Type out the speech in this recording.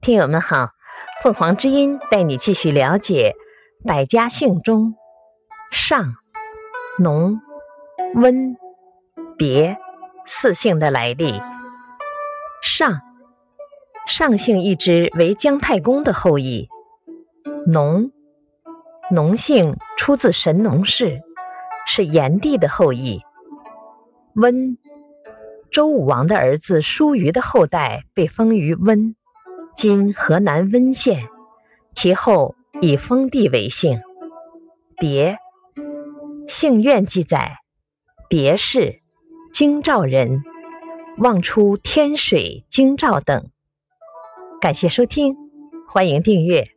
听友们好，凤凰之音带你继续了解百家姓中上、农、温、别四姓的来历。上，上姓一支为姜太公的后裔。农，农姓出自神农氏，是炎帝的后裔。温，周武王的儿子叔虞的后代被封于温。今河南温县，其后以封地为姓。别，姓苑记载，别氏，京兆人，望出天水、京兆等。感谢收听，欢迎订阅。